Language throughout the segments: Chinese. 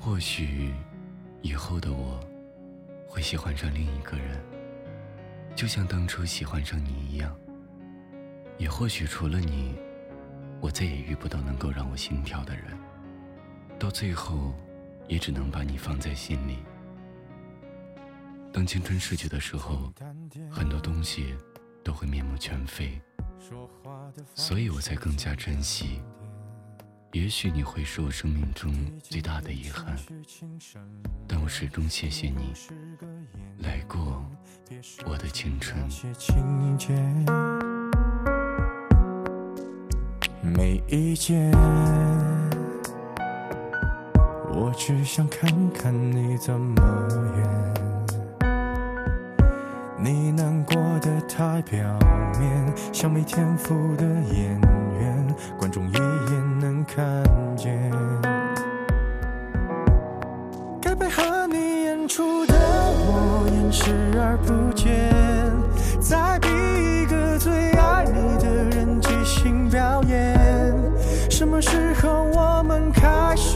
或许以后的我会喜欢上另一个人，就像当初喜欢上你一样。也或许除了你，我再也遇不到能够让我心跳的人。到最后，也只能把你放在心里。当青春逝去的时候，很多东西都会面目全非，所以我才更加珍惜。也许你会是我生命中最大的遗憾，但我始终谢谢你来过我的青春。没意见，我只想看看你怎么演。你难过的太表面，像没天赋的演员，观众一眼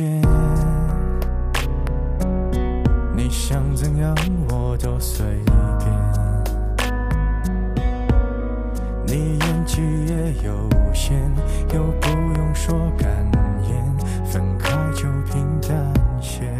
意见，你想怎样我都随便。你演技也有限，又不用说感言，分开就平淡些。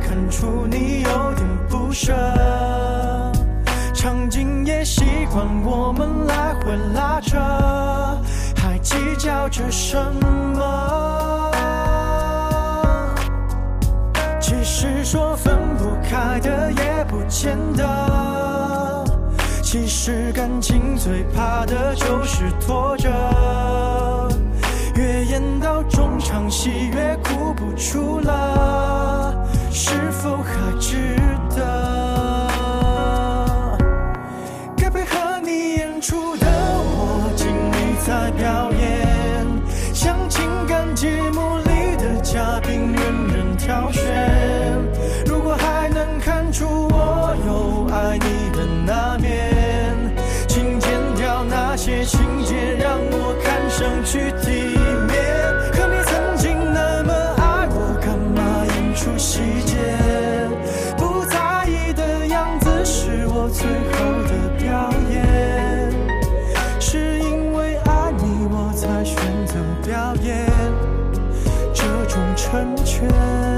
看出你有点不舍，场景也习惯我们来回拉扯，还计较着什么？其实说分不开的也不见得。其实感情最怕的就是拖着，后的表演是因为爱你我才选择表演这种成全。